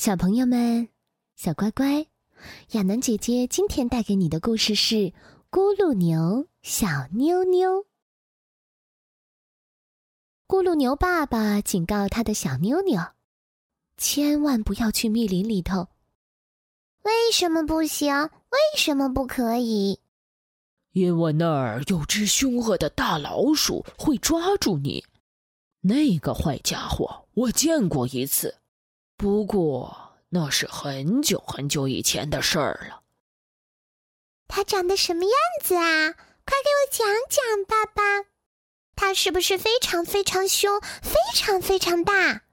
小朋友们，小乖乖，亚楠姐姐今天带给你的故事是《咕噜牛小妞妞》。咕噜牛爸爸警告他的小妞妞，千万不要去密林里头。为什么不行？为什么不可以？因为那儿有只凶恶的大老鼠，会抓住你。那个坏家伙，我见过一次，不过那是很久很久以前的事儿了。他长得什么样子啊？快给我讲讲，爸爸。他是不是非常非常凶，非常非常大？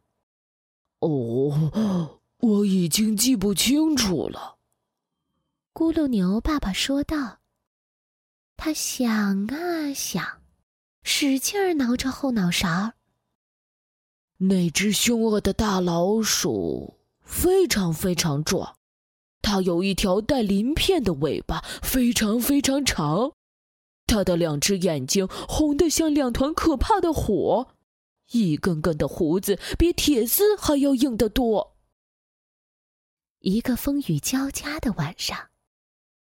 哦，我已经记不清楚了。咕噜牛爸爸说道。他想啊想，使劲儿挠着后脑勺。那只凶恶的大老鼠非常非常壮，它有一条带鳞片的尾巴，非常非常长。它的两只眼睛红得像两团可怕的火，一根根的胡子比铁丝还要硬得多。一个风雨交加的晚上，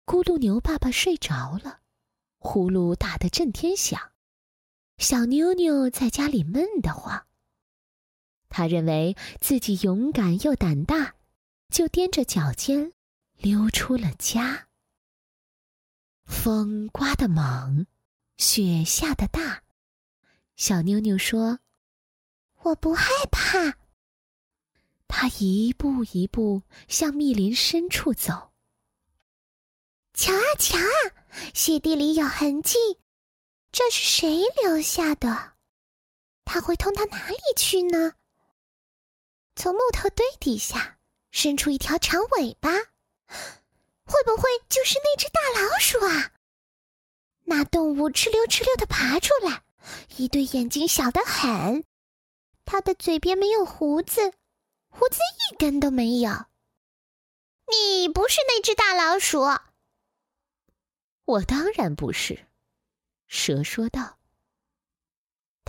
咕噜牛爸爸睡着了，呼噜打得震天响，小妞妞在家里闷得慌。他认为自己勇敢又胆大，就踮着脚尖溜出了家。风刮得猛，雪下得大。小妞妞说：“我不害怕。”他一步一步向密林深处走。瞧啊瞧啊，雪地里有痕迹，这是谁留下的？他会通到哪里去呢？从木头堆底下伸出一条长尾巴，会不会就是那只大老鼠啊？那动物哧溜哧溜的爬出来，一对眼睛小得很，它的嘴边没有胡子，胡子一根都没有。你不是那只大老鼠？我当然不是。蛇说道。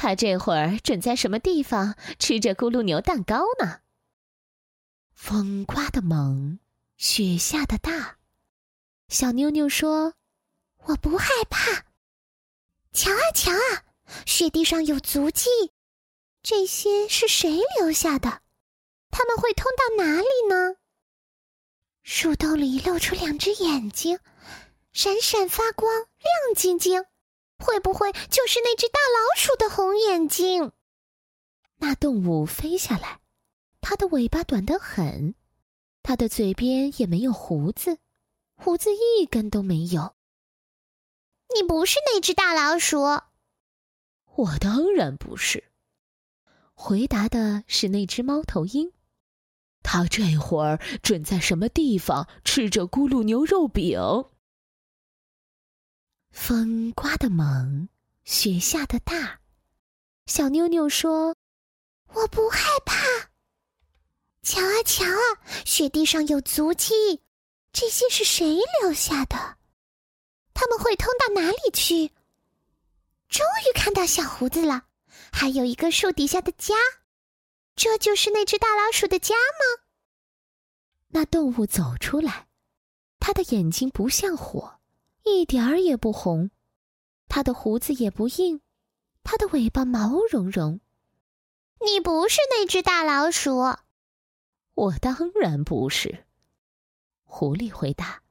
他这会儿准在什么地方吃着咕噜牛蛋糕呢？风刮得猛，雪下得大。小妞妞说：“我不害怕。瞧啊瞧啊，雪地上有足迹，这些是谁留下的？他们会通到哪里呢？树洞里露出两只眼睛，闪闪发光，亮晶晶。”会不会就是那只大老鼠的红眼睛？那动物飞下来，它的尾巴短得很，它的嘴边也没有胡子，胡子一根都没有。你不是那只大老鼠？我当然不是。回答的是那只猫头鹰，它这会儿准在什么地方吃着咕噜牛肉饼。风刮得猛，雪下得大。小妞妞说：“我不害怕。瞧啊瞧啊，雪地上有足迹，这些是谁留下的？他们会通到哪里去？终于看到小胡子了，还有一个树底下的家。这就是那只大老鼠的家吗？”那动物走出来，它的眼睛不像火。一点儿也不红，它的胡子也不硬，它的尾巴毛茸茸。你不是那只大老鼠？我当然不是。狐狸回答：“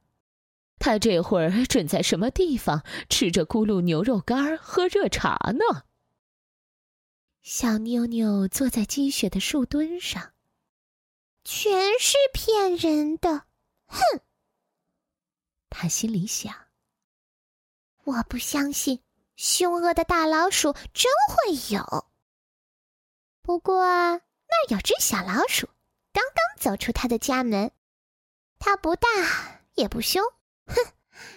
他这会儿准在什么地方吃着咕噜牛肉干，喝热茶呢？”小妞妞坐在积雪的树墩上，全是骗人的。哼，他心里想。我不相信，凶恶的大老鼠真会有。不过那有只小老鼠，刚刚走出它的家门。它不大也不凶，哼，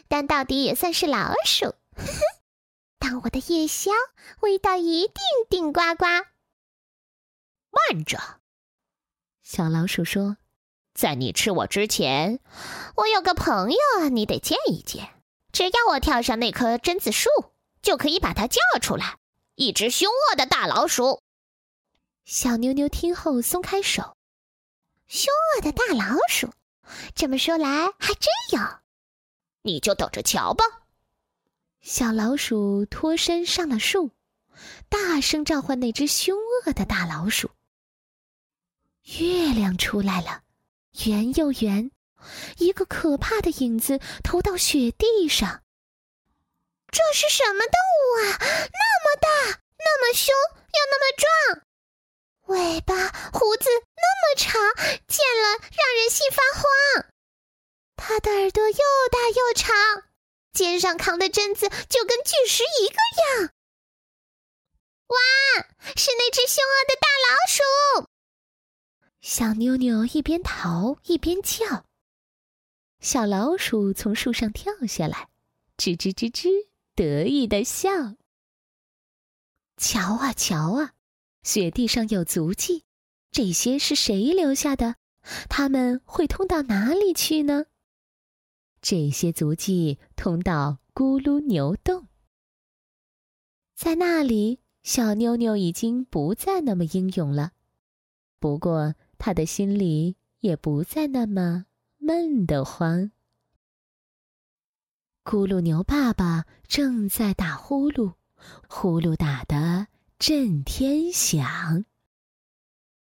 但到底也算是老鼠。呵呵，当我的夜宵，味道一定顶呱呱。慢着，小老鼠说：“在你吃我之前，我有个朋友，你得见一见。”只要我跳上那棵榛子树，就可以把它叫出来。一只凶恶的大老鼠。小妞妞听后松开手。凶恶的大老鼠。这么说来，还真有。你就等着瞧吧。小老鼠脱身上了树，大声召唤那只凶恶的大老鼠。月亮出来了，圆又圆，一个可怕的影子投到雪地上。这是什么动物啊？那么大，那么凶，又那么壮，尾巴、胡子那么长，见了让人心发慌。它的耳朵又大又长，肩上扛的针子就跟巨石一个样。哇，是那只凶恶的大老鼠！小妞妞一边逃一边叫。小老鼠从树上跳下来，吱吱吱吱，得意的笑。瞧啊瞧啊，雪地上有足迹，这些是谁留下的？他们会通到哪里去呢？这些足迹通到咕噜牛洞，在那里，小妞妞已经不再那么英勇了。不过，他的心里也不再那么闷得慌。咕噜牛爸爸正在打呼噜，呼噜打得震天响。